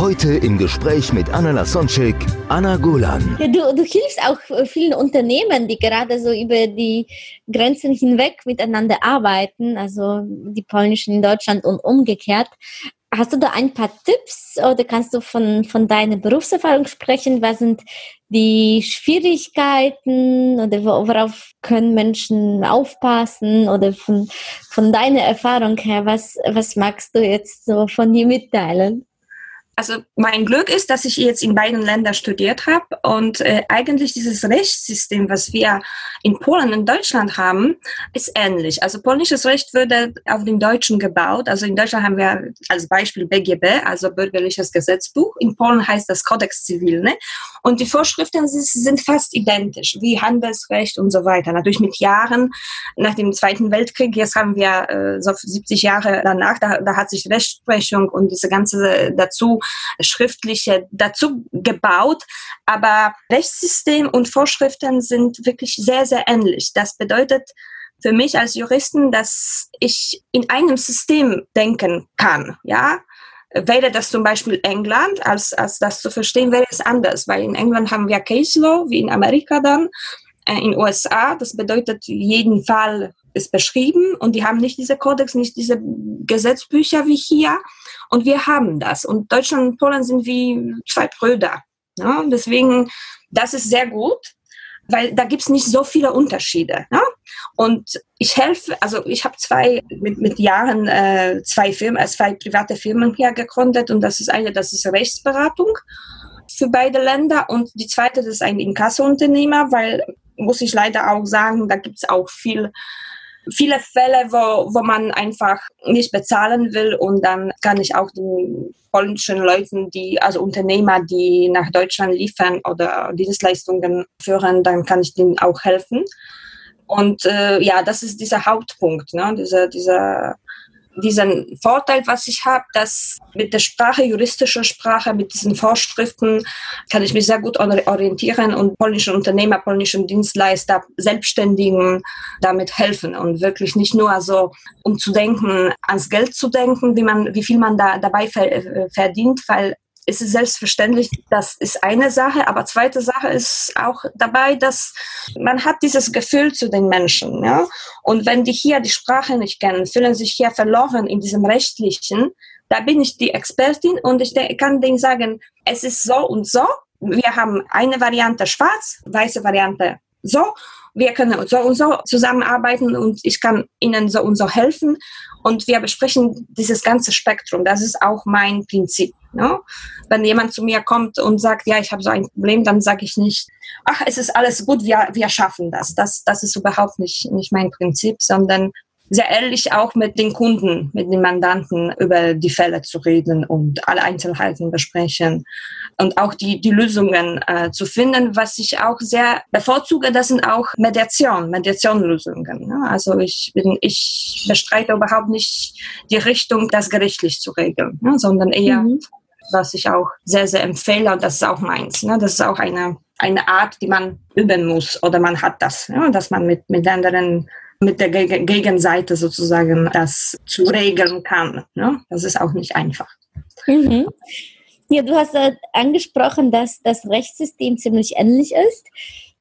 Heute im Gespräch mit Anna Lasonczek, Anna Golan. Ja, du, du hilfst auch vielen Unternehmen, die gerade so über die Grenzen hinweg miteinander arbeiten, also die polnischen in Deutschland und umgekehrt. Hast du da ein paar Tipps oder kannst du von, von deiner Berufserfahrung sprechen? Was sind die Schwierigkeiten oder worauf können Menschen aufpassen? Oder von, von deiner Erfahrung her, was, was magst du jetzt so von dir mitteilen? Also mein Glück ist, dass ich jetzt in beiden Ländern studiert habe und äh, eigentlich dieses Rechtssystem, was wir in Polen und Deutschland haben, ist ähnlich. Also polnisches Recht würde auf dem Deutschen gebaut. Also in Deutschland haben wir als Beispiel BGB, also bürgerliches Gesetzbuch. In Polen heißt das Codex Civil. Ne? Und die Vorschriften sind fast identisch, wie Handelsrecht und so weiter. Natürlich mit Jahren nach dem Zweiten Weltkrieg, jetzt haben wir äh, so 70 Jahre danach, da, da hat sich Rechtsprechung und diese ganze dazu schriftliche dazu gebaut, aber Rechtssystem und Vorschriften sind wirklich sehr, sehr ähnlich. Das bedeutet für mich als Juristen, dass ich in einem System denken kann, ja. Wäre das zum Beispiel England, als, als das zu verstehen, wäre es anders, weil in England haben wir Case Law, wie in Amerika dann, in USA, das bedeutet, jeden Fall ist beschrieben und die haben nicht diese Kodex, nicht diese Gesetzbücher wie hier. Und wir haben das. Und Deutschland und Polen sind wie zwei Brüder. Ja? Deswegen, das ist sehr gut, weil da gibt's nicht so viele Unterschiede. Ja? Und ich helfe, also ich habe zwei mit, mit Jahren äh, zwei Firmen, äh, zwei private Firmen hier gegründet und das ist eine, das ist Rechtsberatung für beide Länder und die zweite, das ist ein Inkasso-Unternehmer, weil muss ich leider auch sagen, da gibt's auch viel viele Fälle, wo, wo man einfach nicht bezahlen will und dann kann ich auch den polnischen Leuten, die, also Unternehmer, die nach Deutschland liefern oder Dienstleistungen führen, dann kann ich denen auch helfen. Und äh, ja, das ist dieser Hauptpunkt, ne? dieser, dieser diesen Vorteil, was ich habe, dass mit der Sprache, juristischer Sprache, mit diesen Vorschriften kann ich mich sehr gut orientieren und polnischen Unternehmer, polnischen Dienstleister, Selbstständigen damit helfen und wirklich nicht nur so, um zu denken, ans Geld zu denken, wie man, wie viel man da dabei verdient, weil ist es selbstverständlich, das ist eine Sache, aber zweite Sache ist auch dabei, dass man hat dieses Gefühl zu den Menschen, ja. Und wenn die hier die Sprache nicht kennen, fühlen sich hier verloren in diesem rechtlichen, da bin ich die Expertin und ich kann denen sagen, es ist so und so. Wir haben eine Variante schwarz, weiße Variante so. Wir können so und so zusammenarbeiten und ich kann Ihnen so und so helfen. Und wir besprechen dieses ganze Spektrum. Das ist auch mein Prinzip. Ne? Wenn jemand zu mir kommt und sagt, ja, ich habe so ein Problem, dann sage ich nicht, ach, es ist alles gut, wir, wir schaffen das. das. Das ist überhaupt nicht, nicht mein Prinzip, sondern sehr ehrlich auch mit den Kunden, mit den Mandanten über die Fälle zu reden und alle Einzelheiten besprechen und auch die, die Lösungen äh, zu finden. Was ich auch sehr bevorzuge, das sind auch Mediation, Mediationlösungen. Ne? Also ich bin, ich bestreite überhaupt nicht die Richtung, das gerichtlich zu regeln, ne? sondern eher, mhm. was ich auch sehr, sehr empfehle und das ist auch meins. Ne? Das ist auch eine, eine Art, die man üben muss oder man hat das, ja? dass man mit, mit anderen mit der Gegenseite sozusagen das zu regeln kann. Ne? Das ist auch nicht einfach. Mhm. Ja, du hast äh, angesprochen, dass das Rechtssystem ziemlich ähnlich ist.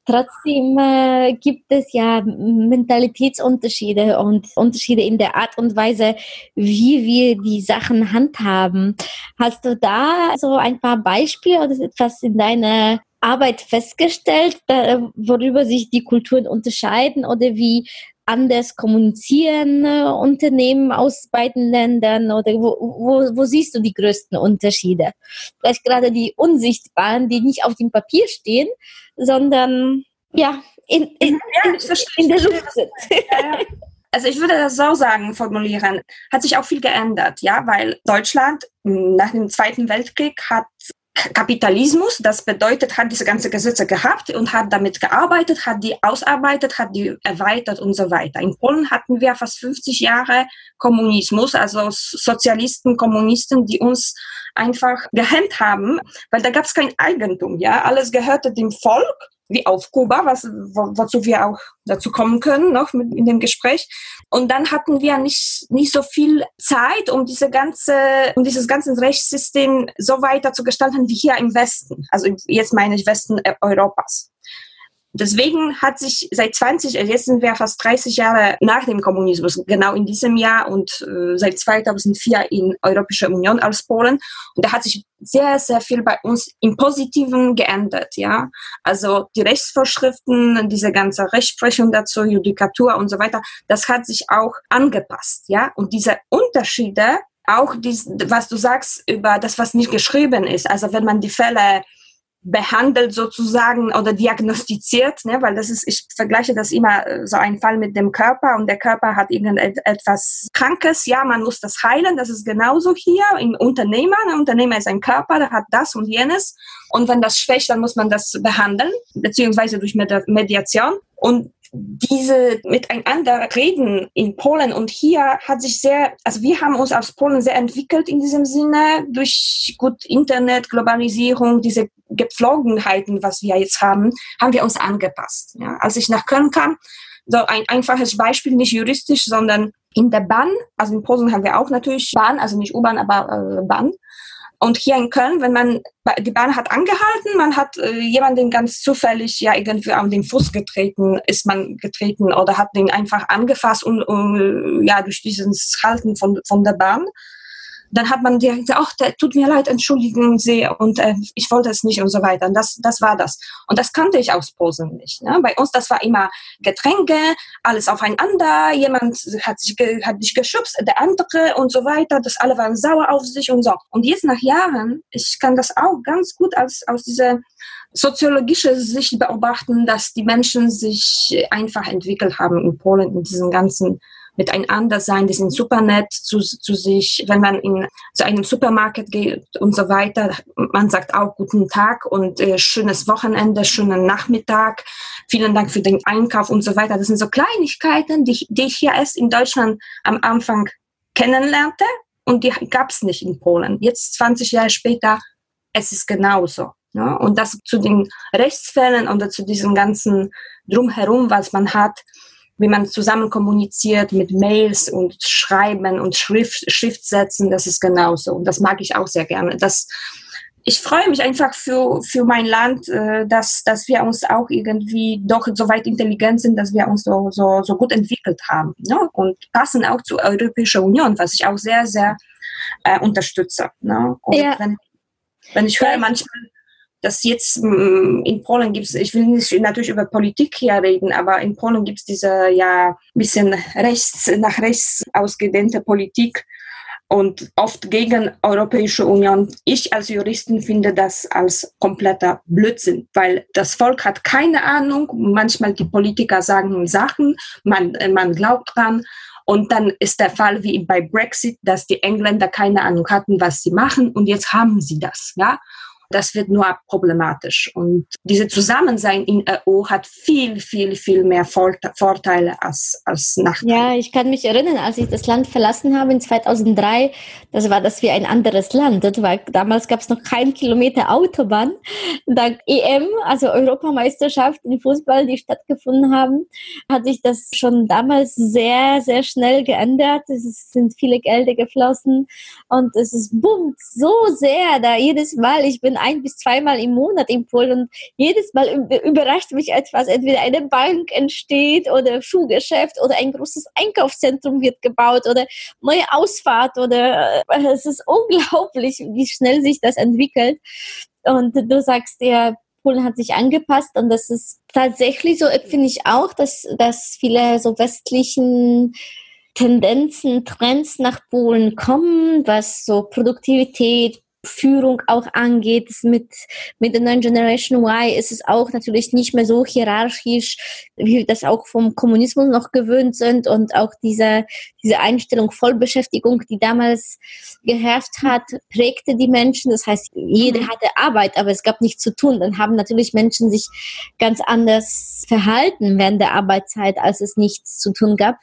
Trotzdem äh, gibt es ja Mentalitätsunterschiede und Unterschiede in der Art und Weise, wie wir die Sachen handhaben. Hast du da so ein paar Beispiele oder etwas in deiner Arbeit festgestellt, da, worüber sich die Kulturen unterscheiden oder wie anders kommunizieren äh, Unternehmen aus beiden Ländern oder wo, wo, wo siehst du die größten Unterschiede? Vielleicht gerade die unsichtbaren, die nicht auf dem Papier stehen, sondern ja, in, in, ja, in, in der Luft sind. Also ich würde das so sagen, formulieren, hat sich auch viel geändert, ja, weil Deutschland nach dem Zweiten Weltkrieg hat Kapitalismus, das bedeutet, hat diese ganze Gesetze gehabt und hat damit gearbeitet, hat die ausarbeitet, hat die erweitert und so weiter. In Polen hatten wir fast 50 Jahre Kommunismus, also Sozialisten, Kommunisten, die uns einfach gehemmt haben, weil da gab es kein Eigentum, ja, alles gehörte dem Volk wie auf Kuba, was, wo, wozu wir auch dazu kommen können, noch mit, in dem Gespräch. Und dann hatten wir nicht, nicht so viel Zeit, um diese ganze, um dieses ganze Rechtssystem so weiter zu gestalten wie hier im Westen. Also jetzt meine ich Westen Europas. Deswegen hat sich seit 20, äh, jetzt sind wir fast 30 Jahre nach dem Kommunismus, genau in diesem Jahr und äh, seit 2004 in Europäischer Union als Polen. Und da hat sich sehr, sehr viel bei uns im Positiven geändert, ja. Also die Rechtsvorschriften, diese ganze Rechtsprechung dazu, Judikatur und so weiter, das hat sich auch angepasst, ja. Und diese Unterschiede, auch dies, was du sagst über das, was nicht geschrieben ist, also wenn man die Fälle behandelt sozusagen oder diagnostiziert, ne, weil das ist, ich vergleiche das immer äh, so ein Fall mit dem Körper und der Körper hat irgendetwas Krankes, ja, man muss das heilen, das ist genauso hier im Unternehmer, ein Unternehmer ist ein Körper, der hat das und jenes. Und wenn das schwächt, dann muss man das behandeln, beziehungsweise durch Mediation. Und diese miteinander reden in Polen und hier hat sich sehr, also wir haben uns als Polen sehr entwickelt in diesem Sinne durch gut Internet, Globalisierung, diese Gepflogenheiten, was wir jetzt haben, haben wir uns angepasst. Ja. Als ich nach Köln kam, so ein einfaches Beispiel, nicht juristisch, sondern in der Bahn, also in Polen haben wir auch natürlich Bahn, also nicht U-Bahn, aber äh, Bahn. Und hier in Köln, wenn man, die Bahn hat angehalten, man hat äh, jemanden ganz zufällig ja irgendwie an den Fuß getreten, ist man getreten oder hat den einfach angefasst und, und ja, durch dieses Halten von, von der Bahn dann hat man direkt gesagt, ach, tut mir leid, entschuldigen Sie und äh, ich wollte es nicht und so weiter. Und das, das war das. Und das kannte ich aus Posen nicht. Ne? Bei uns, das war immer Getränke, alles aufeinander, jemand hat sich hat dich geschubst, der andere und so weiter. Das alle waren sauer auf sich und so. Und jetzt nach Jahren, ich kann das auch ganz gut als, aus dieser soziologische Sicht beobachten, dass die Menschen sich einfach entwickelt haben in Polen in diesen ganzen miteinander sein, die sind super nett zu, zu sich, wenn man in zu einem Supermarkt geht und so weiter. Man sagt auch guten Tag und äh, schönes Wochenende, schönen Nachmittag, vielen Dank für den Einkauf und so weiter. Das sind so Kleinigkeiten, die, die ich hier erst in Deutschland am Anfang kennenlernte und die gab es nicht in Polen. Jetzt 20 Jahre später, es ist genauso. Ja? Und das zu den Rechtsfällen oder zu diesem ganzen Drumherum, was man hat, wie man zusammen kommuniziert mit Mails und Schreiben und Schrift, Schriftsätzen, das ist genauso. Und das mag ich auch sehr gerne. Das, ich freue mich einfach für, für mein Land, äh, dass, dass wir uns auch irgendwie doch so weit intelligent sind, dass wir uns so, so, so gut entwickelt haben. Ne? Und passen auch zur Europäischen Union, was ich auch sehr, sehr äh, unterstütze. Ne? Und ja. wenn, wenn ich höre manchmal, dass jetzt mm, in Polen gibt es, ich will nicht natürlich über Politik hier reden, aber in Polen gibt es diese ja bisschen rechts, nach rechts ausgedehnte Politik und oft gegen Europäische Union. Ich als Juristin finde das als kompletter Blödsinn, weil das Volk hat keine Ahnung. Manchmal die Politiker sagen Sachen, man, man glaubt dran. Und dann ist der Fall wie bei Brexit, dass die Engländer keine Ahnung hatten, was sie machen. Und jetzt haben sie das, ja das wird nur problematisch. Und diese Zusammensein in EU hat viel, viel, viel mehr Vorteile als, als Nachteile. Ja, ich kann mich erinnern, als ich das Land verlassen habe in 2003, das war das wie ein anderes Land. War, damals gab es noch keinen Kilometer Autobahn. Dank EM, also Europameisterschaft im Fußball, die stattgefunden haben, hat sich das schon damals sehr, sehr schnell geändert. Es sind viele Gelder geflossen und es ist boomt so sehr da jedes Mal. Ich bin ein bis zweimal im Monat in Polen und jedes Mal überrascht mich etwas. Entweder eine Bank entsteht oder Schuhgeschäft oder ein großes Einkaufszentrum wird gebaut oder neue Ausfahrt oder äh, es ist unglaublich, wie schnell sich das entwickelt. Und du sagst ja, Polen hat sich angepasst und das ist tatsächlich so, finde ich auch, dass, dass viele so westlichen Tendenzen, Trends nach Polen kommen, was so Produktivität, Führung auch angeht. Mit, mit der neuen Generation Y ist es auch natürlich nicht mehr so hierarchisch, wie wir das auch vom Kommunismus noch gewöhnt sind und auch diese, diese Einstellung Vollbeschäftigung, die damals geherrscht hat, prägte die Menschen. Das heißt, jeder mhm. hatte Arbeit, aber es gab nichts zu tun. Dann haben natürlich Menschen sich ganz anders verhalten während der Arbeitszeit, als es nichts zu tun gab.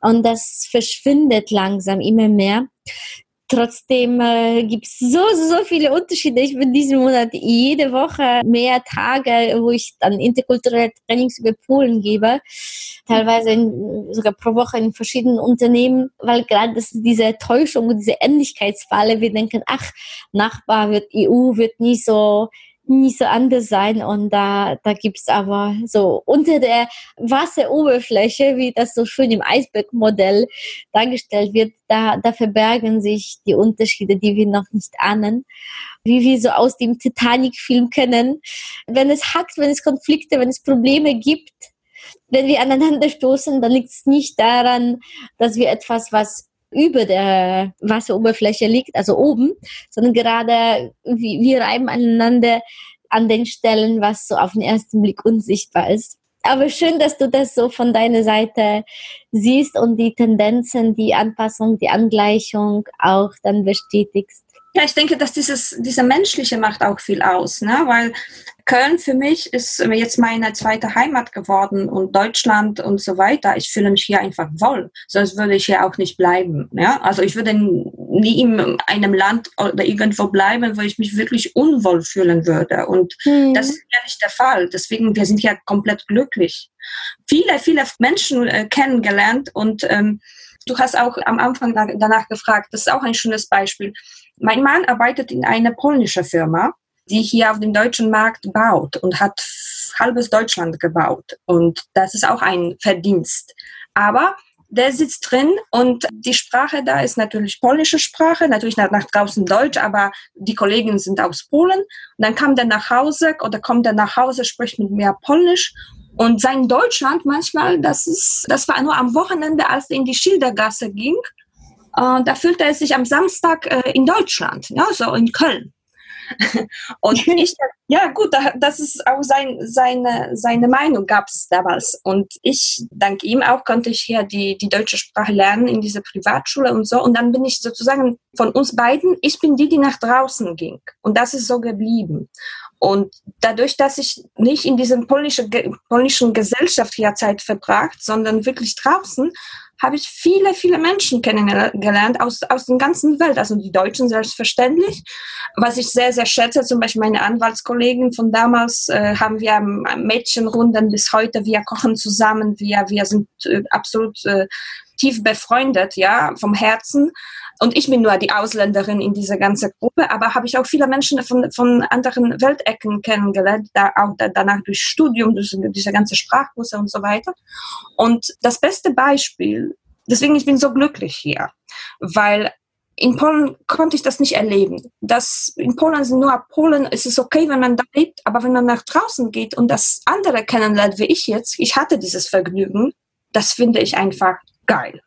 Und das verschwindet langsam immer mehr. Trotzdem äh, gibt es so, so viele Unterschiede. Ich bin diesen Monat jede Woche mehr Tage, wo ich dann interkulturelle Trainings über Polen gebe. Teilweise in, sogar pro Woche in verschiedenen Unternehmen, weil gerade diese Täuschung und diese Ähnlichkeitsfalle, wir denken, ach, Nachbar wird EU, wird nie so nicht so anders sein. Und da, da gibt's aber so unter der Wasseroberfläche, wie das so schön im Eisbergmodell dargestellt wird, da, da verbergen sich die Unterschiede, die wir noch nicht ahnen. Wie wir so aus dem Titanic-Film kennen. Wenn es hackt, wenn es Konflikte, wenn es Probleme gibt, wenn wir aneinander stoßen, dann liegt es nicht daran, dass wir etwas, was über der Wasseroberfläche liegt, also oben, sondern gerade wir reiben aneinander an den Stellen, was so auf den ersten Blick unsichtbar ist. Aber schön, dass du das so von deiner Seite siehst und die Tendenzen, die Anpassung, die Angleichung auch dann bestätigst. Ja, ich denke, dass dieses, diese menschliche macht auch viel aus, ne? weil Köln für mich ist jetzt meine zweite Heimat geworden und Deutschland und so weiter. Ich fühle mich hier einfach wohl, sonst würde ich hier auch nicht bleiben. Ja? Also ich würde nie in einem Land oder irgendwo bleiben, wo ich mich wirklich unwohl fühlen würde. Und mhm. das ist ja nicht der Fall. Deswegen, wir sind ja komplett glücklich. Viele, viele Menschen äh, kennengelernt und ähm, du hast auch am Anfang danach gefragt. Das ist auch ein schönes Beispiel mein Mann arbeitet in einer polnischen Firma, die hier auf dem deutschen Markt baut und hat halbes Deutschland gebaut. Und das ist auch ein Verdienst. Aber der sitzt drin und die Sprache da ist natürlich polnische Sprache, natürlich nach, nach draußen Deutsch, aber die Kollegen sind aus Polen. Und dann kam der nach Hause oder kommt er nach Hause, spricht mit mir Polnisch und sein Deutschland manchmal, das ist, das war nur am Wochenende, als er in die Schildergasse ging da fühlte er sich am Samstag äh, in Deutschland, ja, so in Köln. und ich, ja gut, das ist auch sein, seine, seine Meinung gab es damals. Und ich, dank ihm auch, konnte ich hier die, die deutsche Sprache lernen in dieser Privatschule und so. Und dann bin ich sozusagen von uns beiden, ich bin die, die nach draußen ging. Und das ist so geblieben. Und dadurch, dass ich nicht in diesem polnischen, polnischen Gesellschaft hier Zeit verbracht, sondern wirklich draußen, habe ich viele, viele Menschen kennengelernt aus, aus der ganzen Welt, also die Deutschen selbstverständlich. Was ich sehr, sehr schätze, zum Beispiel meine Anwaltskollegen von damals, äh, haben wir Mädchenrunden bis heute, wir kochen zusammen, wir, wir sind äh, absolut äh, tief befreundet, ja, vom Herzen. Und ich bin nur die Ausländerin in dieser ganzen Gruppe, aber habe ich auch viele Menschen von, von anderen Weltecken kennengelernt, da auch da, danach durch Studium, durch diese ganze Sprachkurse und so weiter. Und das beste Beispiel, deswegen ich bin so glücklich hier, weil in Polen konnte ich das nicht erleben. Das, in Polen sind nur Polen, es ist okay, wenn man da lebt, aber wenn man nach draußen geht und das andere kennenlernt, wie ich jetzt, ich hatte dieses Vergnügen, das finde ich einfach geil.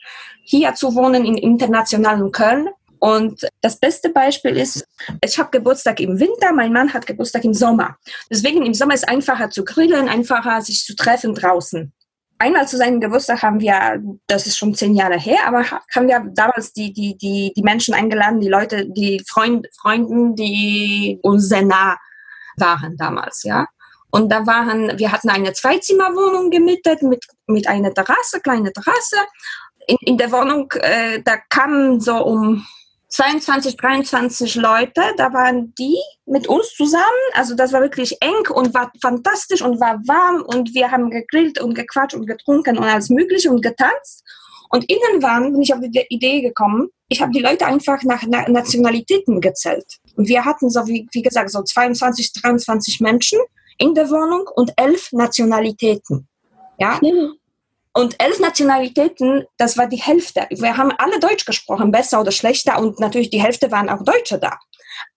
Hier zu wohnen in internationalen Köln. Und das beste Beispiel ist, ich habe Geburtstag im Winter, mein Mann hat Geburtstag im Sommer. Deswegen im Sommer ist einfacher zu grillen, einfacher sich zu treffen draußen. Einmal zu seinem Geburtstag haben wir, das ist schon zehn Jahre her, aber haben wir damals die, die, die, die Menschen eingeladen, die Leute, die Freund, Freunden, die uns sehr nah waren damals, ja. Und da waren, wir hatten eine Zweizimmerwohnung gemietet mit, mit einer Terrasse, kleine Terrasse. In, in der Wohnung, äh, da kamen so um 22, 23 Leute, da waren die mit uns zusammen. Also das war wirklich eng und war fantastisch und war warm und wir haben gegrillt und gequatscht und getrunken und alles Mögliche und getanzt. Und innen waren, bin ich auf die Idee gekommen, ich habe die Leute einfach nach Nationalitäten gezählt. Und wir hatten so, wie, wie gesagt, so 22, 23 Menschen in der Wohnung und elf Nationalitäten. Ja? Mhm. Und elf Nationalitäten, das war die Hälfte. Wir haben alle Deutsch gesprochen, besser oder schlechter, und natürlich die Hälfte waren auch Deutsche da.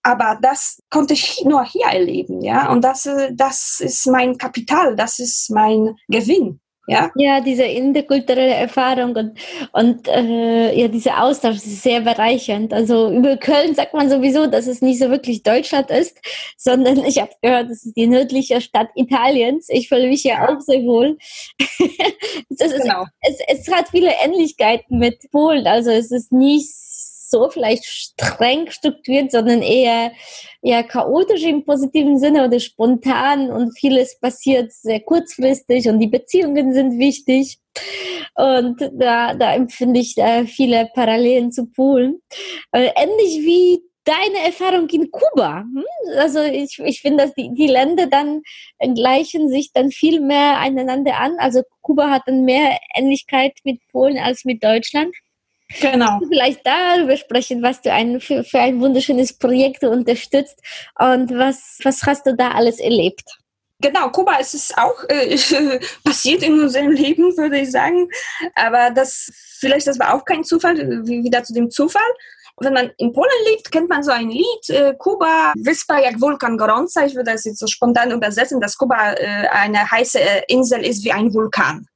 Aber das konnte ich nur hier erleben, ja. Und das, äh, das ist mein Kapital, das ist mein Gewinn. Ja, ja diese interkulturelle Erfahrung und, und äh, ja, dieser Austausch ist sehr bereichernd. Also über Köln sagt man sowieso, dass es nicht so wirklich Deutschland ist, sondern ich habe gehört, es ist die nördliche Stadt Italiens. Ich fühle mich ja auch sehr wohl. ist, genau. es, es hat viele Ähnlichkeiten mit Polen. Also es ist nicht so vielleicht streng strukturiert, sondern eher, eher chaotisch im positiven Sinne oder spontan und vieles passiert sehr kurzfristig und die Beziehungen sind wichtig. Und da, da empfinde ich äh, viele Parallelen zu Polen. Äh, ähnlich wie deine Erfahrung in Kuba. Hm? Also ich, ich finde, dass die, die Länder dann gleichen sich dann viel mehr einander an. Also Kuba hat dann mehr Ähnlichkeit mit Polen als mit Deutschland. Genau. Vielleicht darüber sprechen, was du ein, für, für ein wunderschönes Projekt unterstützt und was, was hast du da alles erlebt? Genau, Kuba ist es auch äh, passiert in unserem Leben, würde ich sagen. Aber das vielleicht das war auch kein Zufall, wieder zu dem Zufall. Wenn man in Polen lebt, kennt man so ein Lied, äh, Kuba, Wyspa jak Vulkan Gorąca. Ich würde das jetzt so spontan übersetzen, dass Kuba äh, eine heiße äh, Insel ist wie ein Vulkan.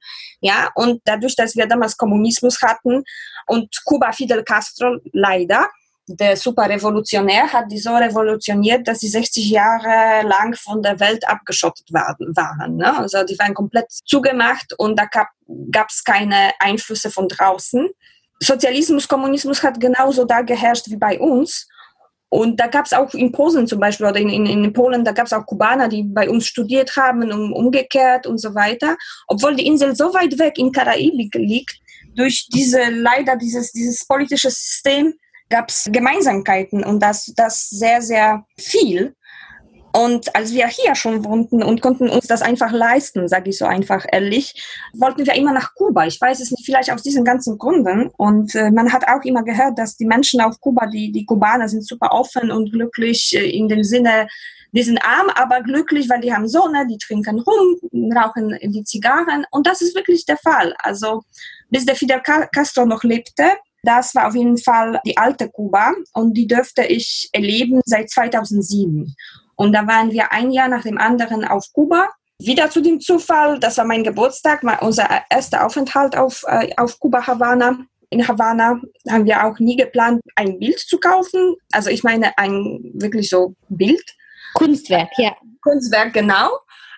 Ja, und dadurch, dass wir damals Kommunismus hatten und Kuba Fidel Castro leider, der Superrevolutionär hat die so revolutioniert, dass sie 60 Jahre lang von der Welt abgeschottet waren. ne? Also die waren komplett zugemacht und da gab es keine Einflüsse von draußen. Sozialismus, Kommunismus hat genauso da geherrscht wie bei uns. Und da gab es auch in Posen zum Beispiel oder in, in, in Polen, da gab es auch Kubaner, die bei uns studiert haben und umgekehrt und so weiter. Obwohl die Insel so weit weg in Karibik liegt, durch diese leider dieses, dieses politische System gab es Gemeinsamkeiten und das, das sehr, sehr viel. Und als wir hier schon wohnten und konnten uns das einfach leisten, sage ich so einfach ehrlich, wollten wir immer nach Kuba. Ich weiß es nicht, vielleicht aus diesen ganzen Gründen. Und äh, man hat auch immer gehört, dass die Menschen auf Kuba, die, die Kubaner sind super offen und glücklich äh, in dem Sinne, die sind arm, aber glücklich, weil die haben Sonne, die trinken rum, rauchen die Zigarren. Und das ist wirklich der Fall. Also bis der Fidel Castro noch lebte, das war auf jeden Fall die alte Kuba und die dürfte ich erleben seit 2007. Und da waren wir ein Jahr nach dem anderen auf Kuba. Wieder zu dem Zufall, das war mein Geburtstag, unser erster Aufenthalt auf, äh, auf Kuba Havana. In Havana haben wir auch nie geplant, ein Bild zu kaufen. Also ich meine ein wirklich so Bild. Kunstwerk, ja. Kunstwerk, genau.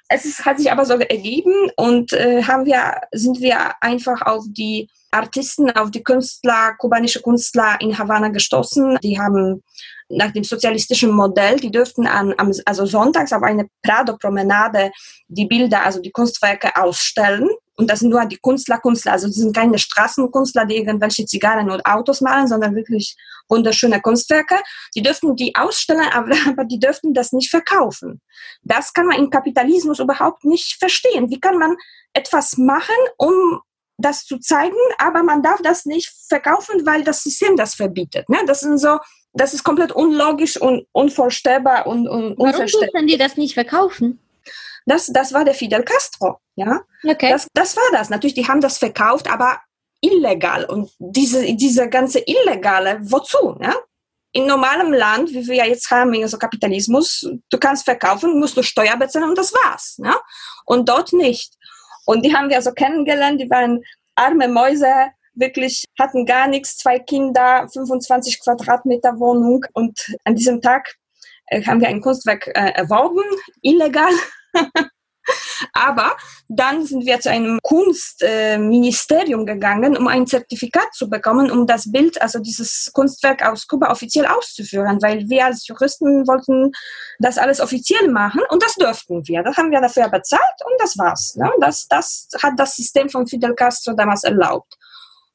Es hat sich aber so ergeben und äh, haben wir, sind wir einfach auf die Artisten, auf die Künstler, kubanische Künstler in Havanna gestoßen. Die haben nach dem sozialistischen Modell, die dürften an, also sonntags auf eine Prado-Promenade die Bilder, also die Kunstwerke ausstellen. Und das sind nur die Künstler, Künstler. Also das sind keine Straßenkünstler, die irgendwelche Zigarren und Autos malen, sondern wirklich wunderschöne Kunstwerke. Die dürften die ausstellen, aber, aber die dürften das nicht verkaufen. Das kann man im Kapitalismus überhaupt nicht verstehen. Wie kann man etwas machen, um das zu zeigen, aber man darf das nicht verkaufen, weil das System das verbietet. Ne? Das sind so, das ist komplett unlogisch und unvorstellbar und, und Warum dürfen die das nicht verkaufen? Das, das war der Fidel Castro, ja. Okay. Das, das war das. Natürlich, die haben das verkauft, aber illegal. Und diese, diese ganze Illegale, wozu? Ja? In normalem Land, wie wir ja jetzt haben, also Kapitalismus, du kannst verkaufen, musst du Steuer bezahlen und das war's. Ja? Und dort nicht. Und die haben wir so kennengelernt, die waren arme Mäuse, wirklich hatten gar nichts, zwei Kinder, 25 Quadratmeter Wohnung. Und an diesem Tag äh, haben wir ein Kunstwerk äh, erworben, illegal. Aber dann sind wir zu einem Kunstministerium gegangen, um ein Zertifikat zu bekommen, um das Bild, also dieses Kunstwerk aus Kuba offiziell auszuführen, weil wir als Juristen wollten das alles offiziell machen und das durften wir. Das haben wir dafür bezahlt und das war's. Ne? Das, das hat das System von Fidel Castro damals erlaubt.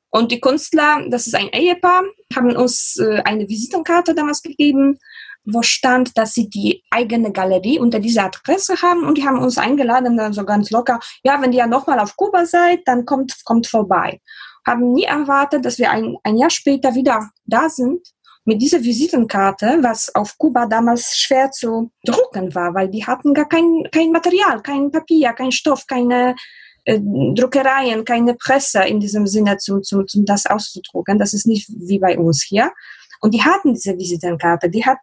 Und die Künstler, das ist ein Ehepaar, haben uns äh, eine Visitenkarte damals gegeben wo stand, dass sie die eigene Galerie unter dieser Adresse haben und die haben uns eingeladen, dann so ganz locker, ja, wenn ihr nochmal auf Kuba seid, dann kommt, kommt vorbei. Haben nie erwartet, dass wir ein, ein Jahr später wieder da sind mit dieser Visitenkarte, was auf Kuba damals schwer zu drucken war, weil die hatten gar kein, kein Material, kein Papier, kein Stoff, keine äh, Druckereien, keine Presse in diesem Sinne, zum, zum, zum das auszudrucken. Das ist nicht wie bei uns hier. Und die hatten diese Visitenkarte, die hat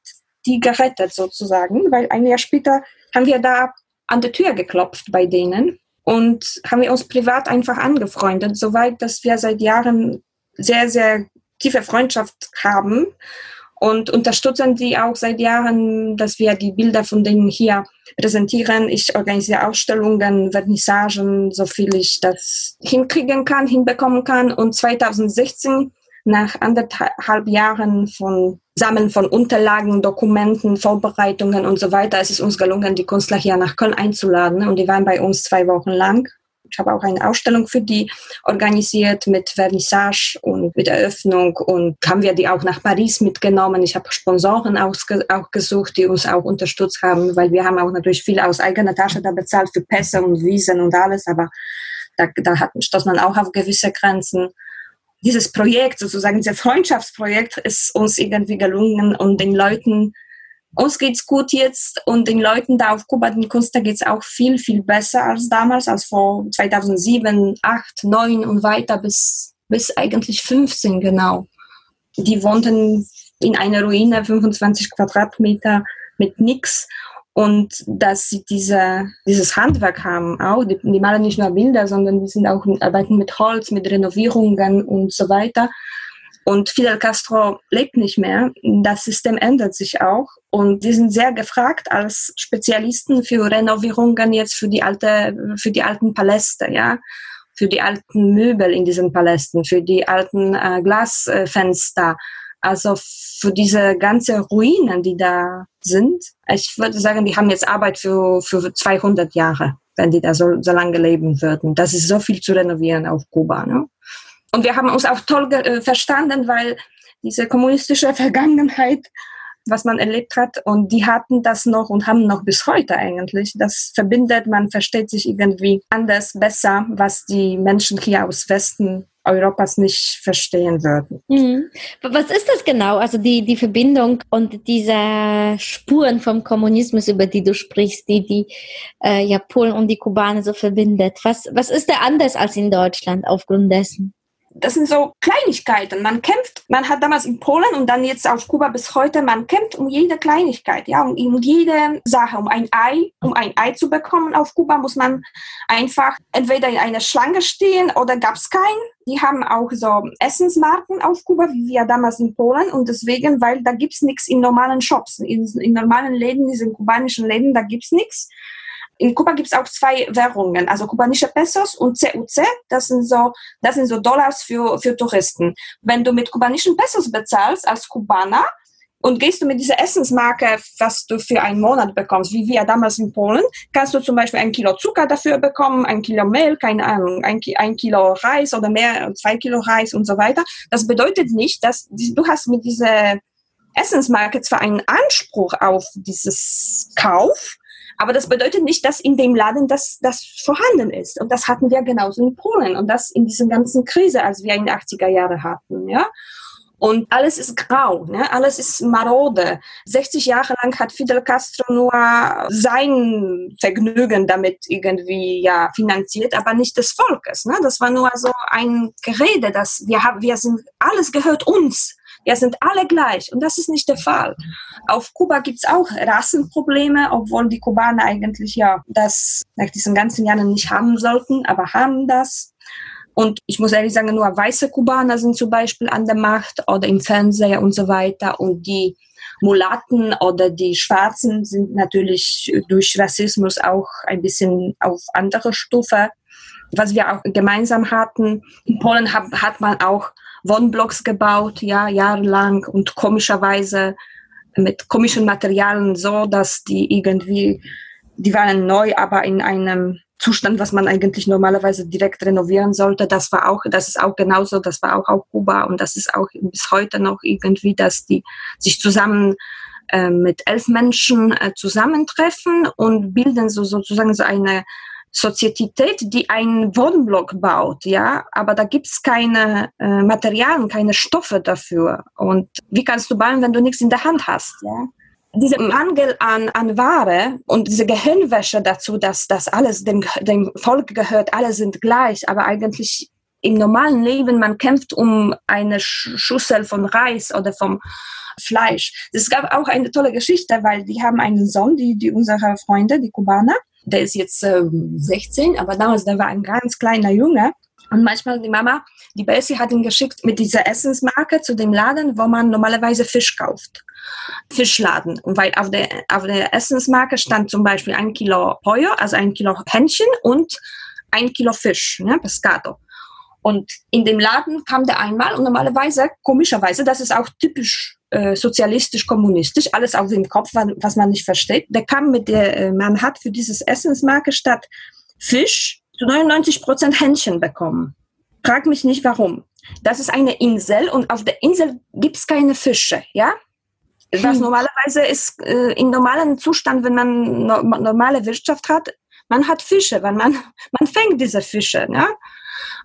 die gerettet sozusagen, weil ein Jahr später haben wir da an der Tür geklopft bei denen und haben wir uns privat einfach angefreundet, soweit, dass wir seit Jahren sehr, sehr tiefe Freundschaft haben und unterstützen die auch seit Jahren, dass wir die Bilder von denen hier präsentieren. Ich organisiere Ausstellungen, Vernissagen, so viel ich das hinkriegen kann, hinbekommen kann. Und 2016, nach anderthalb Jahren von Sammeln von Unterlagen, Dokumenten, Vorbereitungen und so weiter, ist es uns gelungen, die Künstler hier nach Köln einzuladen. Und die waren bei uns zwei Wochen lang. Ich habe auch eine Ausstellung für die organisiert mit Vernissage und mit Eröffnung und haben wir die auch nach Paris mitgenommen. Ich habe Sponsoren auch gesucht, die uns auch unterstützt haben, weil wir haben auch natürlich viel aus eigener Tasche da bezahlt für Pässe und Wiesen und alles, aber da, da hat, stoß man auch auf gewisse Grenzen. Dieses Projekt, sozusagen dieses Freundschaftsprojekt, ist uns irgendwie gelungen und den Leuten uns geht's gut jetzt und den Leuten da auf Kuba, den Künstler geht's auch viel, viel besser als damals, als vor 2007, 8, 9 und weiter bis, bis eigentlich 15 genau. Die wohnten in einer Ruine, 25 Quadratmeter mit nix und dass sie diese, dieses Handwerk haben auch, die, die malen nicht nur Bilder, sondern die sind auch arbeiten mit Holz, mit Renovierungen und so weiter und Fidel Castro lebt nicht mehr. Das System ändert sich auch. Und die sind sehr gefragt als Spezialisten für Renovierungen jetzt für die alte, für die alten Paläste, ja. Für die alten Möbel in diesen Palästen, für die alten äh, Glasfenster. Also für diese ganze Ruinen, die da sind. Ich würde sagen, die haben jetzt Arbeit für, für 200 Jahre, wenn die da so, so lange leben würden. Das ist so viel zu renovieren auf Kuba, ne? Und wir haben uns auch toll äh, verstanden, weil diese kommunistische Vergangenheit, was man erlebt hat, und die hatten das noch und haben noch bis heute eigentlich. Das verbindet, man versteht sich irgendwie anders, besser, was die Menschen hier aus Westen Europas nicht verstehen würden. Mhm. Was ist das genau? Also die, die Verbindung und diese Spuren vom Kommunismus, über die du sprichst, die die äh, ja, Polen und die Kubaner so verbindet. Was, was ist da anders als in Deutschland aufgrund dessen? Das sind so Kleinigkeiten. Man kämpft, man hat damals in Polen und dann jetzt auf Kuba bis heute, man kämpft um jede Kleinigkeit, ja, um, um jede Sache, um ein Ei, um ein Ei zu bekommen auf Kuba muss man einfach entweder in einer Schlange stehen oder gab es keinen. Die haben auch so Essensmarken auf Kuba, wie wir damals in Polen und deswegen, weil da gibt's nichts in normalen Shops, in, in normalen Läden, diesen kubanischen Läden, da gibt's nichts in Kuba gibt es auch zwei Währungen, also kubanische Pesos und CUC. Das sind so, das sind so Dollars für, für Touristen. Wenn du mit kubanischen Pesos bezahlst als Kubaner, und gehst du mit dieser Essensmarke, was du für einen Monat bekommst, wie wir damals in Polen, kannst du zum Beispiel ein Kilo Zucker dafür bekommen, ein Kilo Mehl, keine Ahnung, ein, ein Kilo Reis oder mehr, zwei Kilo Reis und so weiter. Das bedeutet nicht, dass du hast mit dieser Essensmarke zwar einen Anspruch auf dieses Kauf, aber das bedeutet nicht, dass in dem Laden das, das vorhanden ist. Und das hatten wir genauso in Polen und das in dieser ganzen Krise, als wir in den 80er Jahren hatten, ja. Und alles ist grau, ne? alles ist marode. 60 Jahre lang hat Fidel Castro nur sein Vergnügen damit irgendwie ja finanziert, aber nicht des Volkes. Ne? Das war nur so ein Gerede, dass wir wir sind, alles gehört uns. Wir sind alle gleich und das ist nicht der Fall. Auf Kuba gibt es auch Rassenprobleme, obwohl die Kubaner eigentlich ja das nach diesen ganzen Jahren nicht haben sollten, aber haben das. Und ich muss ehrlich sagen, nur weiße Kubaner sind zum Beispiel an der Macht oder im Fernseher und so weiter. Und die Mulatten oder die Schwarzen sind natürlich durch Rassismus auch ein bisschen auf andere Stufe. Was wir auch gemeinsam hatten, in Polen hat, hat man auch Wohnblocks gebaut, ja, jahrelang und komischerweise mit komischen Materialien so, dass die irgendwie, die waren neu, aber in einem Zustand, was man eigentlich normalerweise direkt renovieren sollte. Das war auch, das ist auch genauso, das war auch auf Kuba und das ist auch bis heute noch irgendwie, dass die sich zusammen äh, mit elf Menschen äh, zusammentreffen und bilden so sozusagen so eine Sozietät, die einen Wohnblock baut, ja, aber da gibt's keine äh, Materialien, keine Stoffe dafür. Und wie kannst du bauen, wenn du nichts in der Hand hast, ja? Dieser Mangel an, an Ware und diese Gehirnwäsche dazu, dass das alles dem, dem Volk gehört, alle sind gleich, aber eigentlich im normalen Leben, man kämpft um eine Schüssel von Reis oder vom Fleisch. Es gab auch eine tolle Geschichte, weil die haben einen Sohn, die, die unsere Freunde, die Kubaner, Der ist jetzt äh, 16, aber damals, der war ein ganz kleiner Junge. Und manchmal die Mama, die Bessie hat ihn geschickt mit dieser Essensmarke zu dem Laden, wo man normalerweise Fisch kauft. Fischladen. Und weil auf der, auf der Essensmarke stand zum Beispiel ein Kilo Pollo, also ein Kilo Hähnchen und ein Kilo Fisch, ne, Pescado. Und in dem Laden kam der einmal und normalerweise, komischerweise, das ist auch typisch äh, sozialistisch-kommunistisch, alles auf dem Kopf, was man nicht versteht. Der kam mit der, äh, man hat für dieses Essensmarke statt Fisch zu 99 Prozent Hähnchen bekommen. Frag mich nicht warum. Das ist eine Insel und auf der Insel gibt's keine Fische, ja? Was hm. normalerweise ist äh, im normalen Zustand, wenn man no normale Wirtschaft hat, man hat Fische, weil man, man fängt diese Fische. Ja?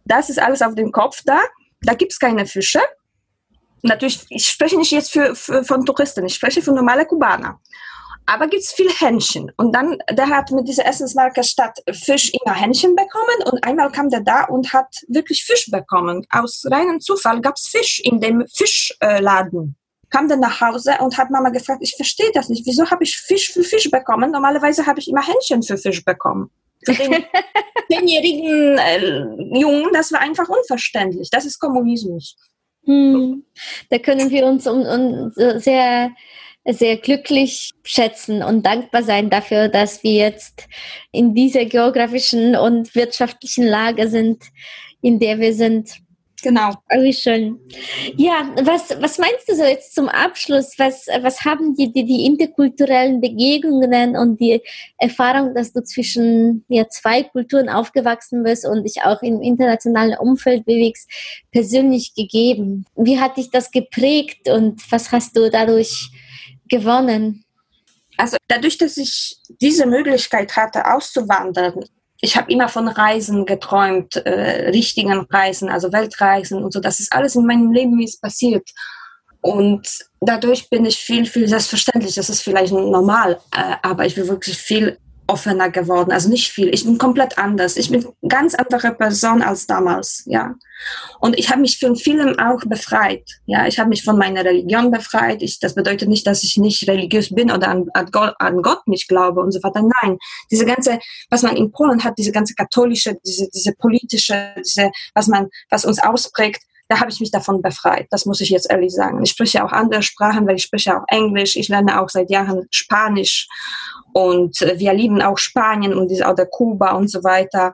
Das ist alles auf dem Kopf da. Da gibt es keine Fische. Natürlich, ich spreche nicht jetzt für, für, von Touristen, ich spreche von normalen Kubaner. Aber gibt es viel Hähnchen. Und dann, der hat mit dieser Essensmarke statt Fisch immer Hähnchen bekommen. Und einmal kam der da und hat wirklich Fisch bekommen. Aus reinem Zufall gab es Fisch in dem Fischladen kam dann nach Hause und hat Mama gefragt, ich verstehe das nicht, wieso habe ich Fisch für Fisch bekommen? Normalerweise habe ich immer Hähnchen für Fisch bekommen. Für den zehnjährigen äh, Jungen, das war einfach unverständlich. Das ist Kommunismus. Hm. Da können wir uns um, um sehr sehr glücklich schätzen und dankbar sein dafür, dass wir jetzt in dieser geografischen und wirtschaftlichen Lage sind, in der wir sind. Genau. Wie schön. Ja, was, was meinst du so jetzt zum Abschluss? Was, was haben die, die, die interkulturellen Begegnungen und die Erfahrung, dass du zwischen ja, zwei Kulturen aufgewachsen bist und dich auch im internationalen Umfeld bewegst, persönlich gegeben? Wie hat dich das geprägt und was hast du dadurch gewonnen? Also dadurch, dass ich diese Möglichkeit hatte, auszuwandern, ich habe immer von Reisen geträumt, äh, richtigen Reisen, also Weltreisen und so. Das ist alles in meinem Leben ist passiert. Und dadurch bin ich viel, viel selbstverständlich. Das ist vielleicht normal, äh, aber ich bin wirklich viel offener geworden. Also nicht viel. Ich bin komplett anders. Ich bin ganz andere Person als damals, ja. Und ich habe mich von vielem auch befreit. Ja, ich habe mich von meiner Religion befreit. Ich, das bedeutet nicht, dass ich nicht religiös bin oder an, an, Gott, an Gott nicht glaube und so weiter. Nein, diese ganze, was man in Polen hat, diese ganze katholische, diese, diese politische, diese, was man, was uns ausprägt, da habe ich mich davon befreit. Das muss ich jetzt ehrlich sagen. Ich spreche auch andere Sprachen, weil ich spreche auch Englisch. Ich lerne auch seit Jahren Spanisch und äh, wir lieben auch Spanien und auch der Kuba und so weiter.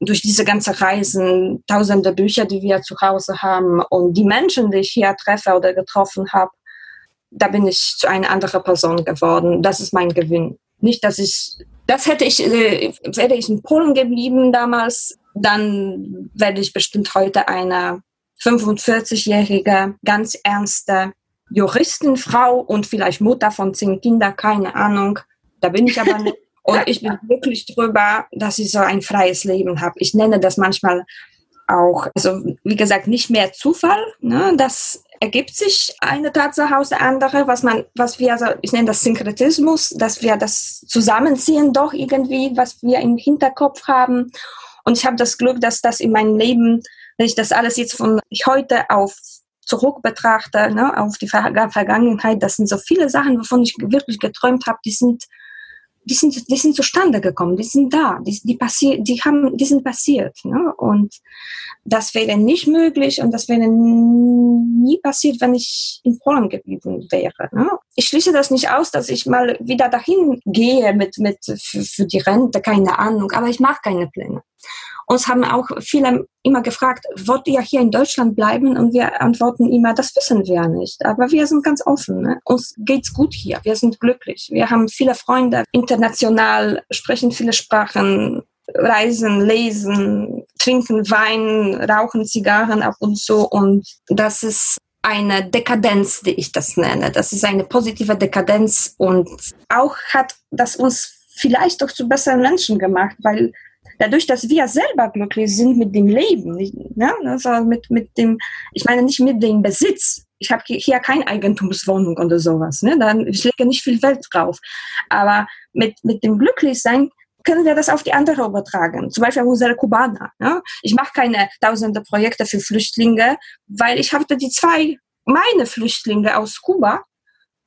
Durch diese ganze Reisen, tausende Bücher, die wir zu Hause haben und die Menschen, die ich hier treffe oder getroffen habe, da bin ich zu einer anderen Person geworden. Das ist mein Gewinn. Nicht, dass ich, das hätte ich, äh, wäre ich in Polen geblieben damals, dann werde ich bestimmt heute eine 45-jährige, ganz ernste Juristenfrau und vielleicht Mutter von zehn Kindern, keine Ahnung. Da bin ich aber nicht. Und ich bin wirklich drüber, dass ich so ein freies Leben habe. Ich nenne das manchmal auch, also wie gesagt, nicht mehr Zufall. Ne? Das ergibt sich eine Tatsache aus der anderen, was man, was wir, also ich nenne das Synkretismus, dass wir das zusammenziehen doch irgendwie, was wir im Hinterkopf haben. Und ich habe das Glück, dass das in meinem Leben wenn ich das alles jetzt von heute auf zurück betrachte, ne, auf die Vergangenheit, das sind so viele Sachen, wovon ich wirklich geträumt habe, die sind, die sind, die sind zustande gekommen, die sind da, die, die passiert, die haben, die sind passiert, ne, und das wäre nicht möglich und das wäre nie passiert, wenn ich in Polen geblieben wäre. Ne? Ich schließe das nicht aus, dass ich mal wieder dahin gehe mit, mit für, für die Rente, keine Ahnung, aber ich mache keine Pläne. Uns haben auch viele immer gefragt, wollt ihr hier in Deutschland bleiben? Und wir antworten immer, das wissen wir nicht. Aber wir sind ganz offen. Ne? Uns geht's gut hier. Wir sind glücklich. Wir haben viele Freunde international, sprechen viele Sprachen, reisen, lesen, trinken Wein, rauchen Zigarren ab und zu. Und das ist eine Dekadenz, die ich das nenne. Das ist eine positive Dekadenz und auch hat das uns vielleicht doch zu besseren Menschen gemacht, weil dadurch, dass wir selber glücklich sind mit dem Leben, ne? also mit, mit dem, ich meine nicht mit dem Besitz. Ich habe hier keine Eigentumswohnung oder sowas. Ne? Dann, ich lege nicht viel Welt drauf. Aber mit, mit dem Glücklichsein können wir das auf die andere übertragen. Zum Beispiel unsere Kubaner. Ja? Ich mache keine tausende Projekte für Flüchtlinge, weil ich hatte die zwei, meine Flüchtlinge aus Kuba,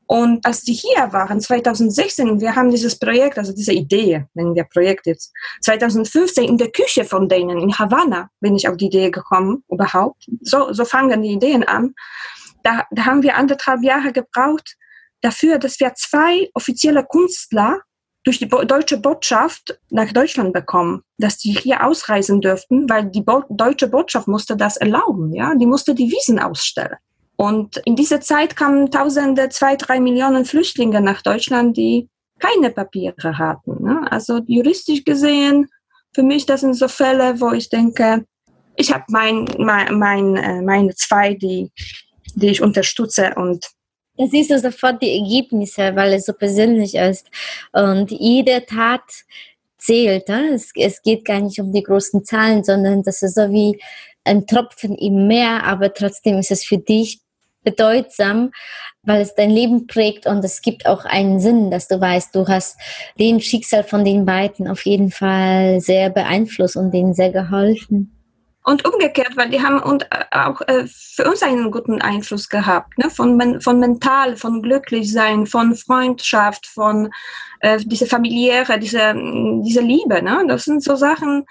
Und als die hier waren, 2016, wir haben dieses Projekt, also diese Idee, nennen wir Projekt jetzt, 2015 in der Küche von denen in Havanna bin ich auf die Idee gekommen, überhaupt. So, so fangen die Ideen an. Da, da haben wir anderthalb Jahre gebraucht dafür, dass wir zwei offizielle Künstler durch die deutsche Botschaft nach Deutschland bekommen, dass die hier ausreisen dürften, weil die Bo deutsche Botschaft musste das erlauben, ja, die musste die Wiesen ausstellen. Und in dieser Zeit kamen Tausende, zwei, drei Millionen Flüchtlinge nach Deutschland, die keine Papiere hatten. Ne? Also juristisch gesehen, für mich, das sind so Fälle, wo ich denke, ich habe mein, mein, mein, äh, meine zwei, die, die ich unterstütze und da siehst du sofort die Ergebnisse, weil es so persönlich ist. Und jede Tat zählt. Ne? Es, es geht gar nicht um die großen Zahlen, sondern das ist so wie ein Tropfen im Meer, aber trotzdem ist es für dich bedeutsam, weil es dein Leben prägt und es gibt auch einen Sinn, dass du weißt, du hast den Schicksal von den beiden auf jeden Fall sehr beeinflusst und denen sehr geholfen. Und umgekehrt, weil die haben und äh, auch äh, für uns einen guten Einfluss gehabt, ne? von, von mental, von glücklich sein, von Freundschaft, von äh, diese familiäre, diese, diese Liebe. Ne? Das sind so Sachen,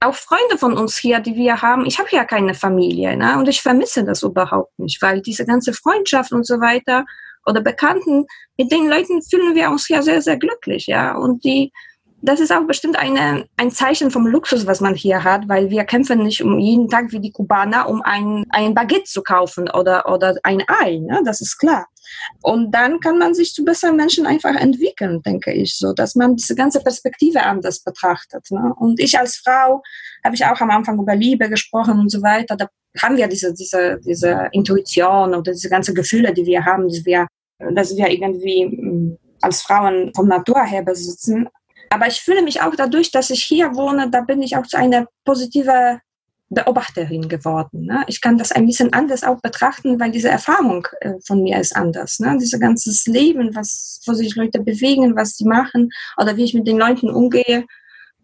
auch Freunde von uns hier, die wir haben, ich habe ja keine Familie ne? und ich vermisse das überhaupt nicht, weil diese ganze Freundschaft und so weiter oder Bekannten, mit den Leuten fühlen wir uns ja sehr, sehr glücklich, ja. Und die, das ist auch bestimmt eine, ein Zeichen vom Luxus, was man hier hat, weil wir kämpfen nicht um jeden Tag wie die Kubaner, um ein, ein Baguette zu kaufen oder, oder ein Ei, ne? das ist klar. Und dann kann man sich zu besseren Menschen einfach entwickeln, denke ich, so, dass man diese ganze Perspektive anders betrachtet. Ne? Und ich als Frau habe ich auch am Anfang über Liebe gesprochen und so weiter. Da haben wir diese, diese, diese Intuition oder diese ganzen Gefühle, die wir haben, dass wir, dass wir irgendwie mm, als Frauen von Natur her besitzen. Aber ich fühle mich auch dadurch, dass ich hier wohne, da bin ich auch zu einer positive Beobachterin geworden. Ne? Ich kann das ein bisschen anders auch betrachten, weil diese Erfahrung äh, von mir ist anders. Ne? Dieses ganze Leben, was, wo sich Leute bewegen, was sie machen oder wie ich mit den Leuten umgehe,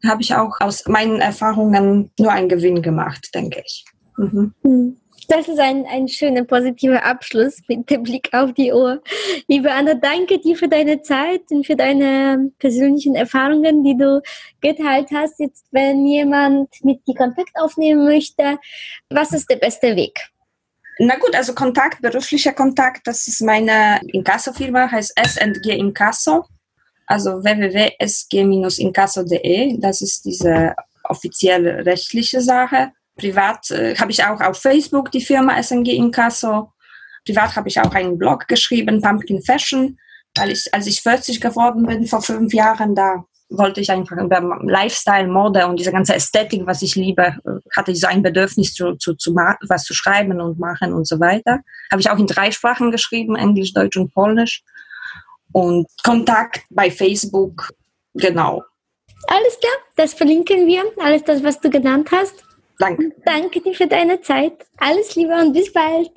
habe ich auch aus meinen Erfahrungen nur einen Gewinn gemacht, denke ich. Mhm. Hm. Das ist ein, ein schöner positiver Abschluss mit dem Blick auf die Uhr. Liebe Anna, danke dir für deine Zeit und für deine persönlichen Erfahrungen, die du geteilt hast. Jetzt, wenn jemand mit dir Kontakt aufnehmen möchte, was ist der beste Weg? Na gut, also Kontakt, beruflicher Kontakt, das ist meine Inkasso-Firma, heißt S&G Inkasso, also www.sg-inkasso.de, das ist diese offizielle rechtliche Sache. Privat äh, habe ich auch auf Facebook die Firma SNG Inkasso. Privat habe ich auch einen Blog geschrieben, Pumpkin Fashion, weil ich, als ich 40 geworden bin vor fünf Jahren, da wollte ich einfach über Lifestyle, Mode und diese ganze Ästhetik, was ich liebe, äh, hatte ich so ein Bedürfnis zu, zu, zu was zu schreiben und machen und so weiter. Habe ich auch in drei Sprachen geschrieben, Englisch, Deutsch und Polnisch. Und Kontakt bei Facebook, genau. Alles klar, das verlinken wir, alles das, was du genannt hast. Danke. Danke dir für deine Zeit. Alles Liebe und bis bald.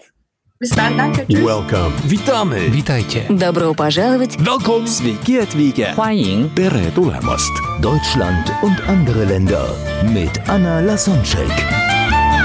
Bis dann, danke. Tschüss. Welcome. Witamy. Witajcie. Добро пожаловать! Welcome. Sveiki atvykę. 欢迎 Tere tulemast. Deutschland und andere Länder mit Anna Lasonczek.